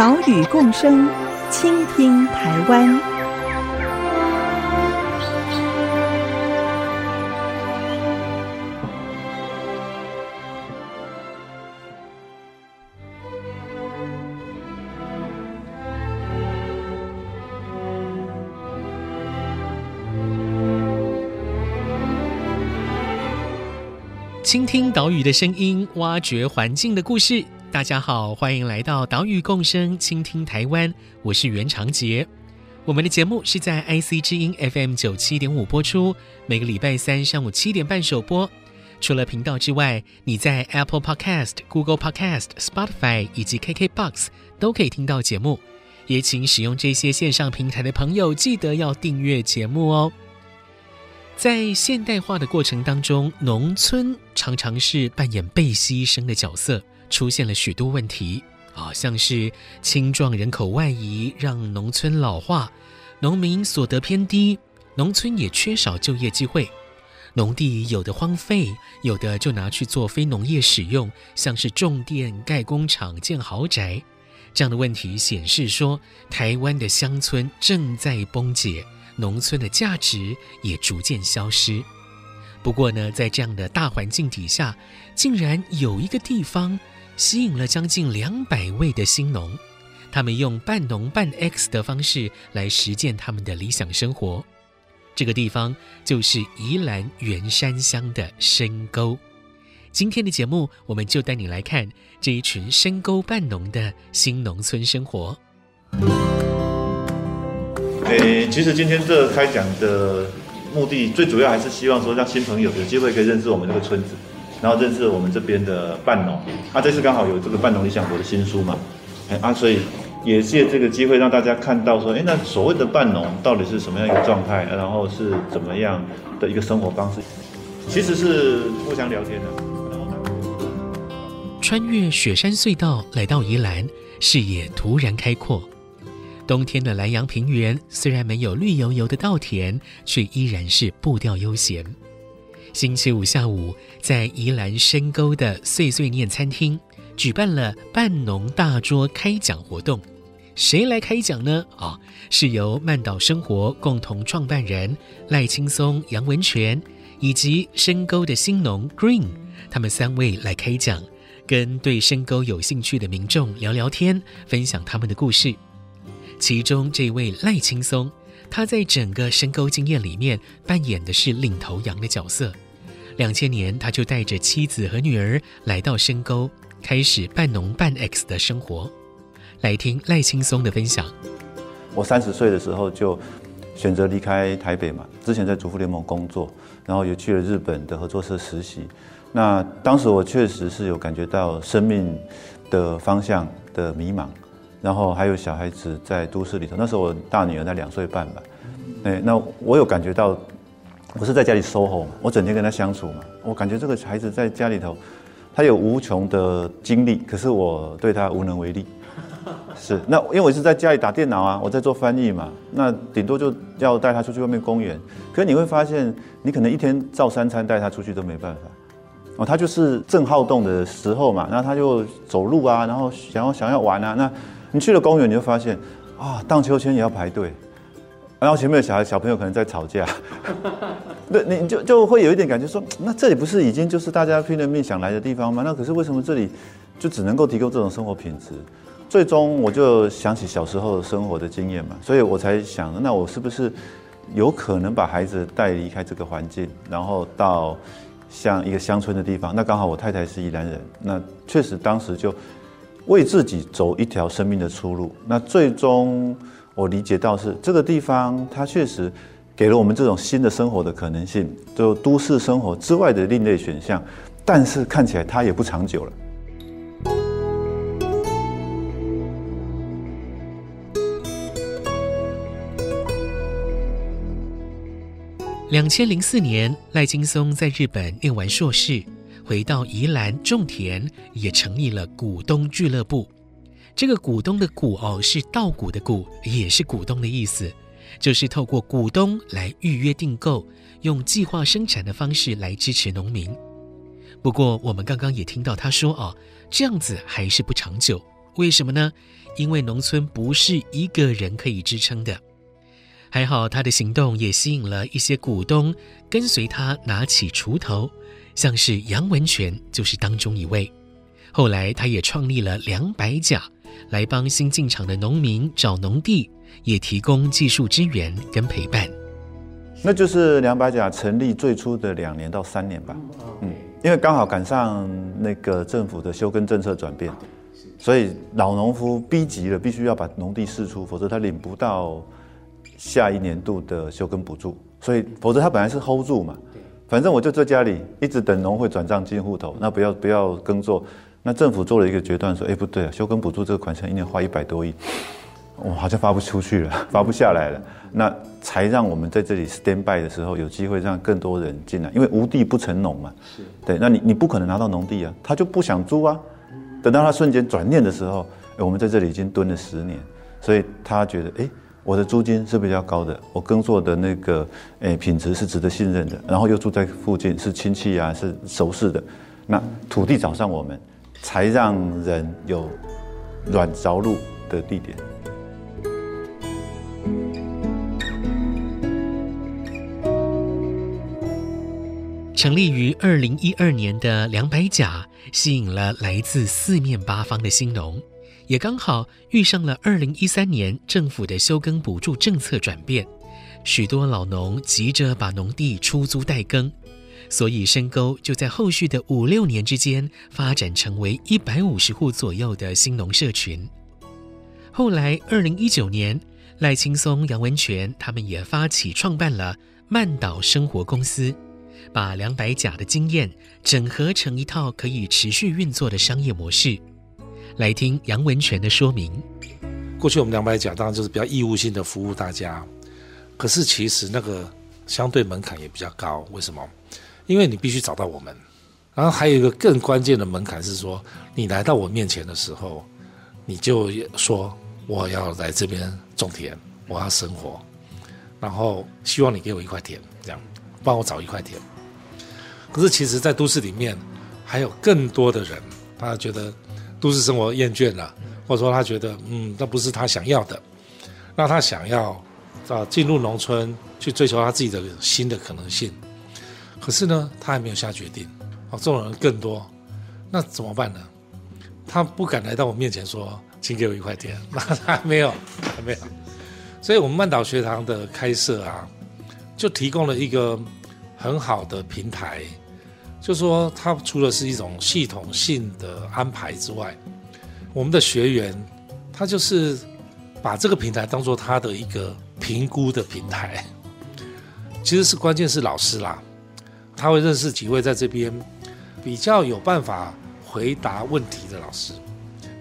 岛屿共生，倾听台湾。倾听岛屿的声音，挖掘环境的故事。大家好，欢迎来到岛屿共生，倾听台湾。我是袁长杰。我们的节目是在 IC 之音 FM 九七点五播出，每个礼拜三上午七点半首播。除了频道之外，你在 Apple Podcast、Google Podcast、Spotify 以及 KKBox 都可以听到节目。也请使用这些线上平台的朋友，记得要订阅节目哦。在现代化的过程当中，农村常常是扮演被牺牲的角色，出现了许多问题啊，像是青壮人口外移，让农村老化，农民所得偏低，农村也缺少就业机会，农地有的荒废，有的就拿去做非农业使用，像是种电、盖工厂、建豪宅，这样的问题显示说，台湾的乡村正在崩解。农村的价值也逐渐消失。不过呢，在这样的大环境底下，竟然有一个地方吸引了将近两百位的新农，他们用半农半 X 的方式来实践他们的理想生活。这个地方就是宜兰员山乡的深沟。今天的节目，我们就带你来看这一群深沟半农的新农村生活。诶，其实今天这开讲的目的，最主要还是希望说，让新朋友有机会可以认识我们这个村子，然后认识我们这边的半农。啊，这次刚好有这个半农理想国的新书嘛，哎啊，所以也借这个机会让大家看到说，哎，那所谓的半农到底是什么样一个状态，然后是怎么样的一个生活方式，其实是互相聊天的。穿越雪山隧道来到宜兰，视野突然开阔。冬天的兰阳平原虽然没有绿油油的稻田，却依然是步调悠闲。星期五下午，在宜兰深沟的碎碎念餐厅举办了半农大桌开讲活动。谁来开讲呢？哦，是由曼岛生活共同创办人赖青松、杨文全以及深沟的新农 Green，他们三位来开讲，跟对深沟有兴趣的民众聊聊天，分享他们的故事。其中这位赖青松，他在整个深沟经验里面扮演的是领头羊的角色。两千年，他就带着妻子和女儿来到深沟，开始半农半 X 的生活。来听赖青松的分享。我三十岁的时候就选择离开台北嘛，之前在主妇联盟工作，然后也去了日本的合作社实习。那当时我确实是有感觉到生命的方向的迷茫。然后还有小孩子在都市里头，那时候我大女儿才两岁半吧，哎，那我有感觉到，我是在家里 SOHO 嘛，我整天跟她相处嘛，我感觉这个孩子在家里头，他有无穷的精力，可是我对他无能为力。是，那因为我是在家里打电脑啊，我在做翻译嘛，那顶多就要带他出去外面公园，可是你会发现，你可能一天照三餐带他出去都没办法。哦，他就是正好动的时候嘛，那他就走路啊，然后想要想要玩啊，那。你去了公园，你就发现，啊，荡秋千也要排队，然后前面的小孩小朋友可能在吵架，对，你就就会有一点感觉说，那这里不是已经就是大家拼了命想来的地方吗？那可是为什么这里就只能够提供这种生活品质？最终我就想起小时候生活的经验嘛，所以我才想，那我是不是有可能把孩子带离开这个环境，然后到像一个乡村的地方？那刚好我太太是宜兰人，那确实当时就。为自己走一条生命的出路。那最终我理解到是这个地方，它确实给了我们这种新的生活的可能性，就都市生活之外的另类选项。但是看起来它也不长久了。两千零四年，赖金松在日本念完硕士，回到宜兰种田，也成立了股东俱乐部。这个股东的股哦，是稻谷的谷，也是股东的意思，就是透过股东来预约订购，用计划生产的方式来支持农民。不过，我们刚刚也听到他说哦，这样子还是不长久。为什么呢？因为农村不是一个人可以支撑的。还好他的行动也吸引了一些股东跟随他拿起锄头，像是杨文全就是当中一位。后来他也创立了两百甲，来帮新进场的农民找农地，也提供技术支援跟陪伴。那就是两百甲成立最初的两年到三年吧。嗯，因为刚好赶上那个政府的休耕政策转变。所以老农夫逼急了，必须要把农地释出，否则他领不到下一年度的休耕补助。所以，否则他本来是 hold 住嘛，反正我就在家里一直等农会转账进户头，那不要不要耕作。那政府做了一个决断，说：哎，不对啊，休耕补助这个款项一年花一百多亿，我好像发不出去了，发不下来了。那才让我们在这里 stand by 的时候，有机会让更多人进来，因为无地不成农嘛。是对，那你你不可能拿到农地啊，他就不想租啊。等到他瞬间转念的时候，我们在这里已经蹲了十年，所以他觉得，哎，我的租金是比较高的，我耕作的那个，诶，品质是值得信任的，然后又住在附近，是亲戚啊，是熟识的，那土地找上我们，才让人有软着陆的地点。成立于二零一二年的两百甲，吸引了来自四面八方的新农，也刚好遇上了二零一三年政府的休耕补助政策转变，许多老农急着把农地出租代耕，所以深沟就在后续的五六年之间发展成为一百五十户左右的新农社群。后来二零一九年，赖青松、杨文全他们也发起创办了曼岛生活公司。把两百甲的经验整合成一套可以持续运作的商业模式，来听杨文全的说明。过去我们两百甲当然就是比较义务性的服务大家，可是其实那个相对门槛也比较高。为什么？因为你必须找到我们，然后还有一个更关键的门槛是说，你来到我面前的时候，你就说我要来这边种田，我要生活，然后希望你给我一块田，这样帮我找一块田。可是，其实，在都市里面，还有更多的人，他觉得都市生活厌倦了，或者说他觉得，嗯，那不是他想要的，那他想要啊进入农村去追求他自己的新的可能性。可是呢，他还没有下决定。哦，这种人更多，那怎么办呢？他不敢来到我面前说，请给我一块田，那他还没有，还没有。所以我们慢岛学堂的开设啊，就提供了一个很好的平台。就说它除了是一种系统性的安排之外，我们的学员他就是把这个平台当做他的一个评估的平台。其实是关键是老师啦，他会认识几位在这边比较有办法回答问题的老师，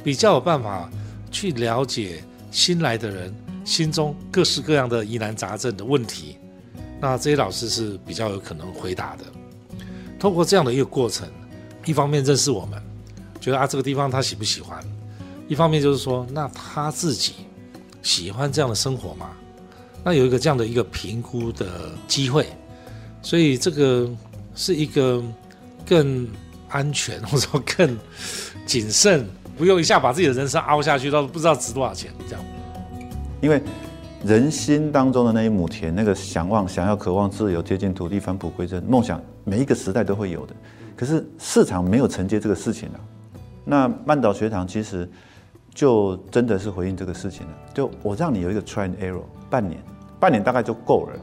比较有办法去了解新来的人心中各式各样的疑难杂症的问题。那这些老师是比较有可能回答的。透过这样的一个过程，一方面认识我们，觉得啊这个地方他喜不喜欢；一方面就是说，那他自己喜欢这样的生活吗？那有一个这样的一个评估的机会，所以这个是一个更安全或者说更谨慎，不用一下把自己的人生凹下去，到不知道值多少钱这样。因为人心当中的那一亩田，那个想望、想要、渴望自由、接近土地、返璞归真梦想。每一个时代都会有的，可是市场没有承接这个事情了。那曼岛学堂其实就真的是回应这个事情了。就我让你有一个 try and error，半年，半年大概就够了，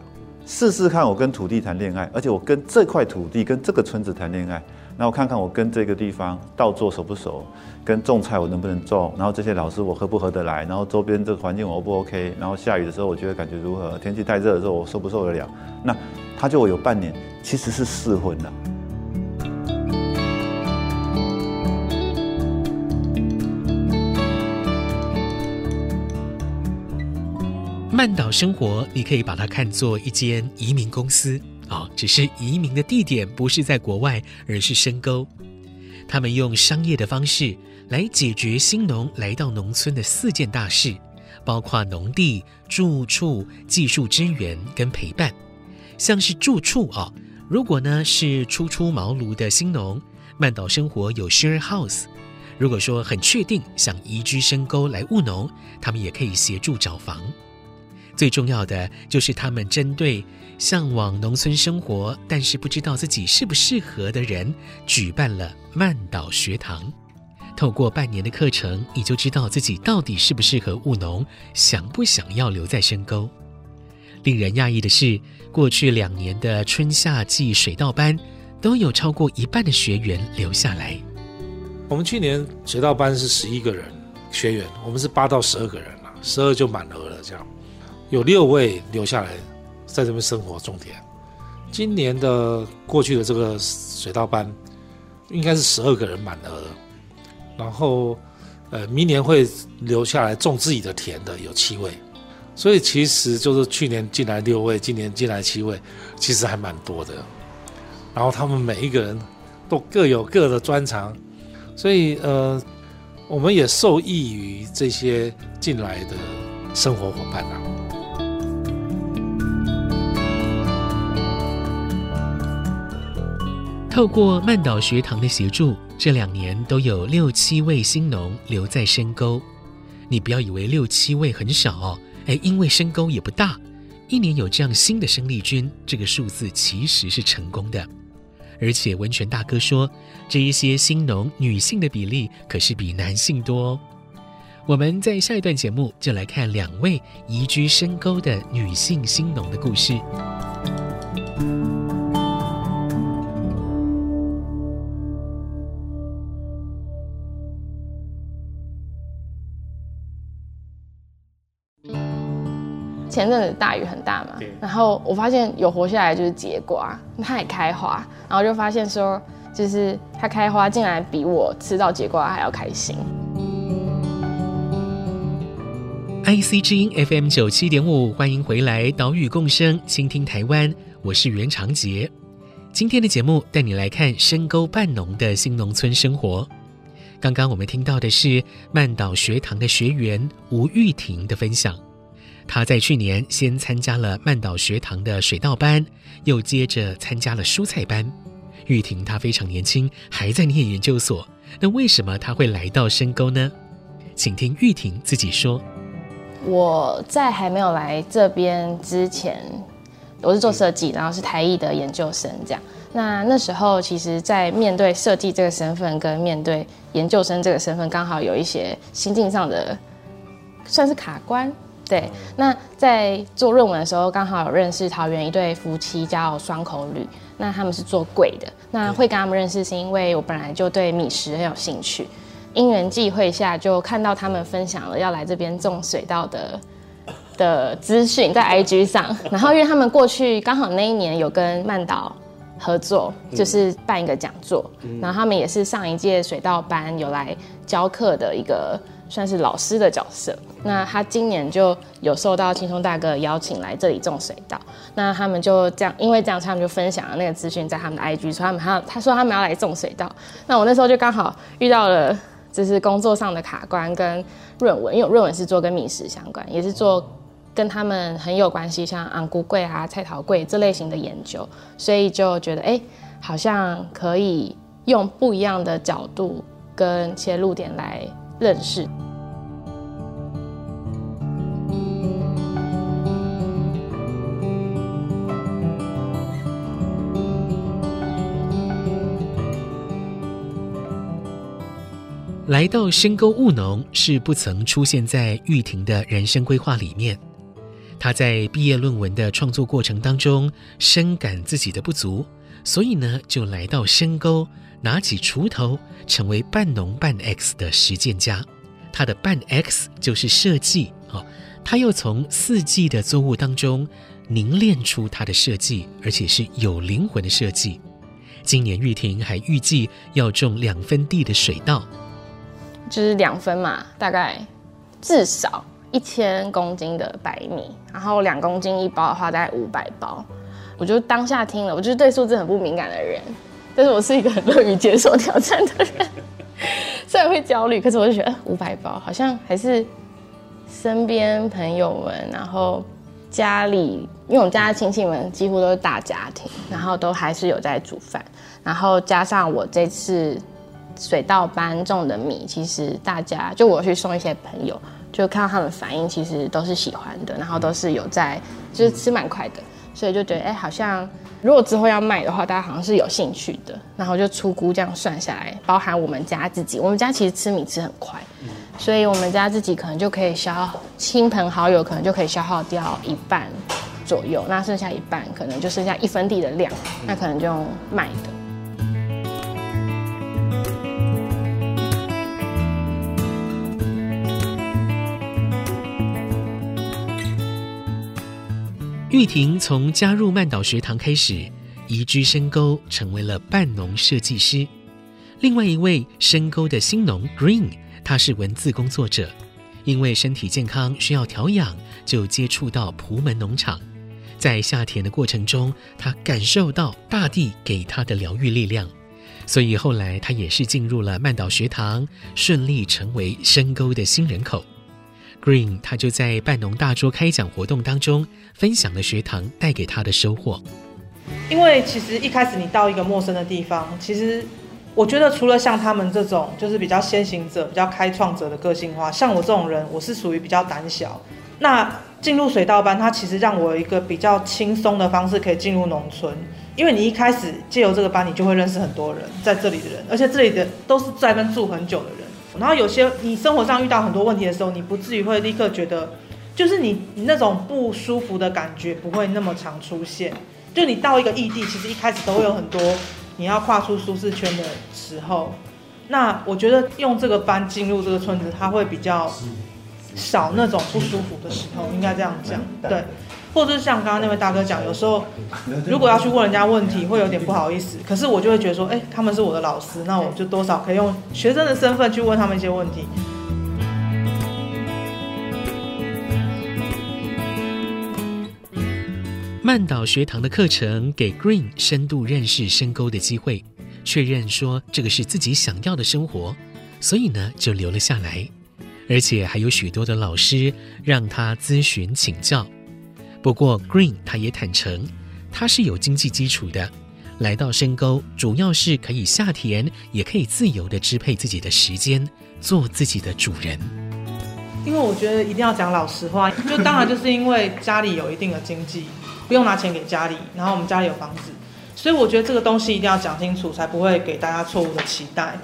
试试看我跟土地谈恋爱，而且我跟这块土地跟这个村子谈恋爱，那我看看我跟这个地方稻作熟不熟，跟种菜我能不能种，然后这些老师我合不合得来，然后周边这个环境我 O 不 OK，然后下雨的时候我觉得感觉如何，天气太热的时候我受不受得了，那他就有半年。其实是试婚了。曼岛生活，你可以把它看作一间移民公司啊、哦，只是移民的地点不是在国外，而是深沟。他们用商业的方式来解决新农来到农村的四件大事，包括农地、住处、技术支援跟陪伴。像是住处啊、哦，如果呢是初出茅庐的新农，曼岛生活有 share house。如果说很确定想移居深沟来务农，他们也可以协助找房。最重要的就是他们针对向往农村生活，但是不知道自己适不适合的人，举办了慢岛学堂。透过半年的课程，你就知道自己到底适不适合务农，想不想要留在深沟。令人讶异的是，过去两年的春夏季水稻班，都有超过一半的学员留下来。我们去年水稻班是十一个人学员，我们是八到十二个人了，十二就满额了。这样有六位留下来在这边生活种田。今年的过去的这个水稻班应该是十二个人满额，然后呃明年会留下来种自己的田的有七位，所以其实就是去年进来六位，今年进来七位，其实还蛮多的。然后他们每一个人都各有各的专长。所以，呃，我们也受益于这些进来的生活伙伴啊。透过曼岛学堂的协助，这两年都有六七位新农留在深沟。你不要以为六七位很少哦，哎，因为深沟也不大，一年有这样新的生力军，这个数字其实是成功的。而且温泉大哥说，这一些新农女性的比例可是比男性多哦。我们在下一段节目就来看两位移居深沟的女性新农的故事。前阵子大雨很大嘛，然后我发现有活下来就是节瓜，它也开花，然后就发现说，就是它开花竟然比我吃到节瓜还要开心。IC 之音 FM 九七点五，欢迎回来，岛屿共生，倾听台湾，我是袁长杰。今天的节目带你来看深沟半农的新农村生活。刚刚我们听到的是曼岛学堂的学员吴玉婷的分享。他在去年先参加了曼岛学堂的水稻班，又接着参加了蔬菜班。玉婷她非常年轻，还在念研究所。那为什么她会来到深沟呢？请听玉婷自己说。我在还没有来这边之前，我是做设计，然后是台艺的研究生。这样，那那时候其实，在面对设计这个身份跟面对研究生这个身份，刚好有一些心境上的算是卡关。对，那在做论文的时候，刚好有认识桃园一对夫妻，叫双口吕。那他们是做贵的，那会跟他们认识，是因为我本来就对米食很有兴趣。因缘际会下，就看到他们分享了要来这边种水稻的 的资讯在 IG 上。然后因为他们过去刚好那一年有跟曼岛合作，就是办一个讲座，然后他们也是上一届水稻班有来教课的一个。算是老师的角色。那他今年就有受到青松大哥邀请来这里种水稻。那他们就这样，因为这样，他们就分享了那个资讯在他们的 IG，说他们还要他说他们要来种水稻。那我那时候就刚好遇到了，就是工作上的卡关跟论文，因为论文是做跟米食相关，也是做跟他们很有关系，像红龟粿啊、菜头粿这类型的研究，所以就觉得哎、好像可以用不一样的角度跟切入点来。认识。来到深沟务农是不曾出现在玉婷的人生规划里面。她在毕业论文的创作过程当中，深感自己的不足，所以呢，就来到深沟。拿起锄头，成为半农半 X 的实践家。他的半 X 就是设计哦，他又从四季的作物当中凝练出他的设计，而且是有灵魂的设计。今年玉婷还预计要种两分地的水稻，就是两分嘛，大概至少一千公斤的白米，然后两公斤一包的话，大概五百包。我就当下听了，我就是对数字很不敏感的人，但是我是一个很乐于接受挑战的人。虽然会焦虑，可是我就觉得五百包好像还是身边朋友们，然后家里，因为我们家的亲戚们几乎都是大家庭，然后都还是有在煮饭，然后加上我这次水稻班种的米，其实大家就我去送一些朋友，就看到他们反应，其实都是喜欢的，然后都是有在，就是吃蛮快的。所以就觉得，哎、欸，好像如果之后要卖的话，大家好像是有兴趣的。然后就出估这样算下来，包含我们家自己，我们家其实吃米吃很快，所以我们家自己可能就可以消耗，亲朋好友可能就可以消耗掉一半左右，那剩下一半可能就剩下一分地的量，那可能就用卖的。玉婷从加入曼岛学堂开始，移居深沟，成为了半农设计师。另外一位深沟的新农 Green，他是文字工作者，因为身体健康需要调养，就接触到朴门农场。在下田的过程中，他感受到大地给他的疗愈力量，所以后来他也是进入了曼岛学堂，顺利成为深沟的新人口。Green，他就在半农大桌开讲活动当中分享了学堂带给他的收获。因为其实一开始你到一个陌生的地方，其实我觉得除了像他们这种就是比较先行者、比较开创者的个性化，像我这种人，我是属于比较胆小。那进入水稻班，它其实让我有一个比较轻松的方式可以进入农村，因为你一开始借由这个班，你就会认识很多人在这里的人，而且这里的都是在那住很久的人。然后有些你生活上遇到很多问题的时候，你不至于会立刻觉得，就是你你那种不舒服的感觉不会那么常出现。就你到一个异地，其实一开始都会有很多你要跨出舒适圈的时候。那我觉得用这个班进入这个村子，它会比较少那种不舒服的时候，应该这样讲，对。或者是像刚刚那位大哥讲，有时候如果要去问人家问题，会有点不好意思。可是我就会觉得说，哎，他们是我的老师，那我就多少可以用学生的身份去问他们一些问题。曼岛学堂的课程给 Green 深度认识深沟的机会，确认说这个是自己想要的生活，所以呢就留了下来，而且还有许多的老师让他咨询请教。不过，Green 他也坦诚，他是有经济基础的，来到深沟主要是可以下田，也可以自由地支配自己的时间，做自己的主人。因为我觉得一定要讲老实话，就当然就是因为家里有一定的经济，不用拿钱给家里，然后我们家里有房子，所以我觉得这个东西一定要讲清楚，才不会给大家错误的期待。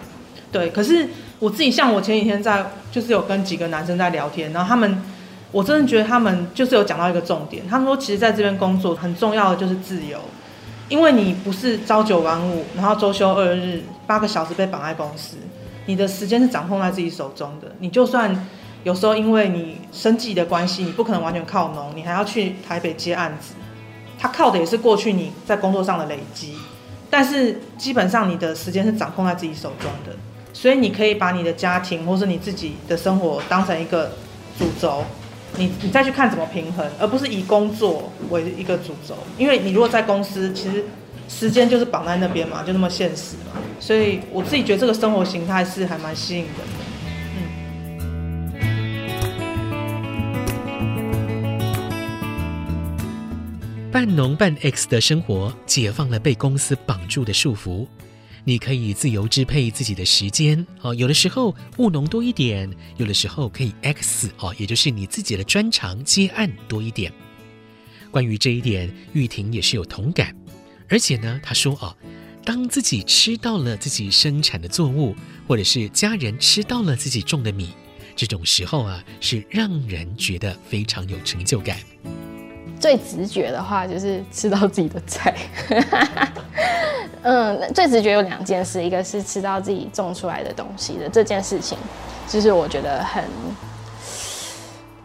对，可是我自己像我前几天在，就是有跟几个男生在聊天，然后他们。我真的觉得他们就是有讲到一个重点，他们说其实在这边工作很重要的就是自由，因为你不是朝九晚五，然后周休二日，八个小时被绑在公司，你的时间是掌控在自己手中的。你就算有时候因为你生计的关系，你不可能完全靠农，你还要去台北接案子，他靠的也是过去你在工作上的累积，但是基本上你的时间是掌控在自己手中的，所以你可以把你的家庭或是你自己的生活当成一个主轴。你你再去看怎么平衡，而不是以工作为一个主轴，因为你如果在公司，其实时间就是绑在那边嘛，就那么现实嘛。所以我自己觉得这个生活形态是还蛮吸引人的。嗯，半农半 X 的生活解放了被公司绑住的束缚。你可以自由支配自己的时间哦，有的时候务农多一点，有的时候可以 X 哦，也就是你自己的专长接案多一点。关于这一点，玉婷也是有同感，而且呢，她说哦，当自己吃到了自己生产的作物，或者是家人吃到了自己种的米，这种时候啊，是让人觉得非常有成就感。最直觉的话就是吃到自己的菜。嗯，最直觉有两件事，一个是吃到自己种出来的东西的这件事情，就是我觉得很，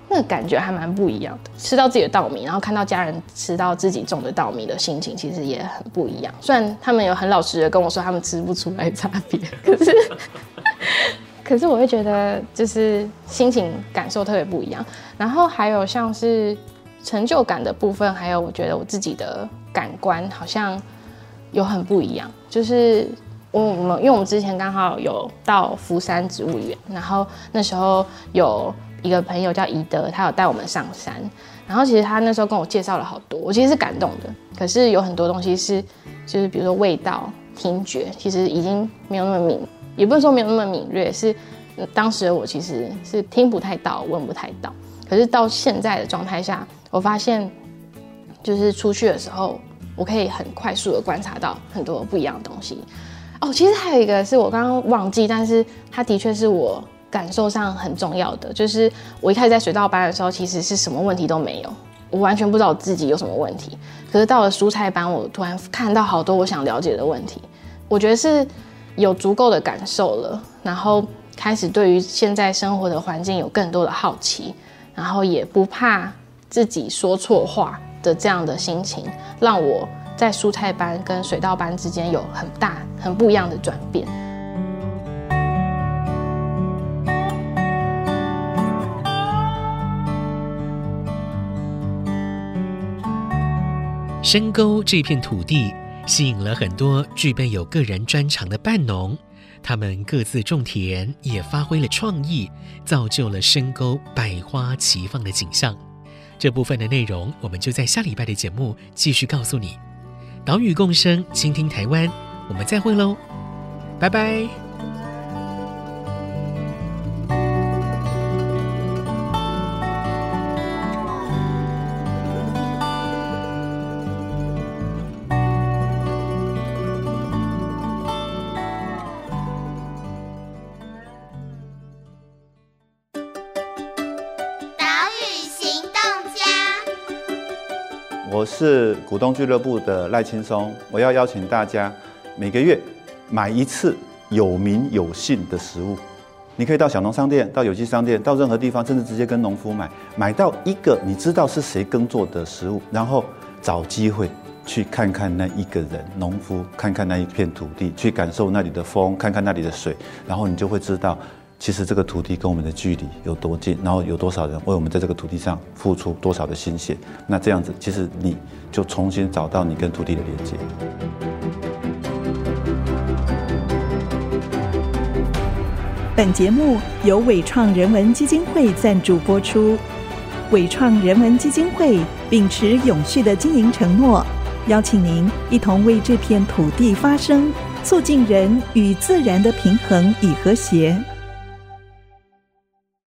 那感觉还蛮不一样的。吃到自己的稻米，然后看到家人吃到自己种的稻米的心情，其实也很不一样。虽然他们有很老实的跟我说他们吃不出来差别，可是。可是我会觉得就是心情感受特别不一样。然后还有像是成就感的部分，还有我觉得我自己的感官好像有很不一样。就是我们因为我们之前刚好有到福山植物园，然后那时候有一个朋友叫宜德，他有带我们上山。然后其实他那时候跟我介绍了好多，我其实是感动的。可是有很多东西是，就是比如说味道、听觉，其实已经没有那么敏，也不是说没有那么敏锐，是当时的我其实是听不太到、闻不太到。可是到现在的状态下，我发现就是出去的时候，我可以很快速的观察到很多不一样的东西。哦，其实还有一个是我刚刚忘记，但是它的确是我。感受上很重要的，就是我一开始在水稻班的时候，其实是什么问题都没有，我完全不知道我自己有什么问题。可是到了蔬菜班，我突然看到好多我想了解的问题，我觉得是有足够的感受了，然后开始对于现在生活的环境有更多的好奇，然后也不怕自己说错话的这样的心情，让我在蔬菜班跟水稻班之间有很大很不一样的转变。深沟这片土地吸引了很多具备有个人专长的半农，他们各自种田，也发挥了创意，造就了深沟百花齐放的景象。这部分的内容，我们就在下礼拜的节目继续告诉你。岛屿共生，倾听台湾，我们再会喽，拜拜。股东俱乐部的赖青松，我要邀请大家每个月买一次有名有姓的食物。你可以到小农商店、到有机商店、到任何地方，甚至直接跟农夫买，买到一个你知道是谁耕作的食物，然后找机会去看看那一个人，农夫，看看那一片土地，去感受那里的风，看看那里的水，然后你就会知道。其实这个土地跟我们的距离有多近，然后有多少人为我们在这个土地上付出多少的心血，那这样子，其实你就重新找到你跟土地的连接。本节目由伟创人文基金会赞助播出。伟创人文基金会秉持永续的经营承诺，邀请您一同为这片土地发声，促进人与自然的平衡与和谐。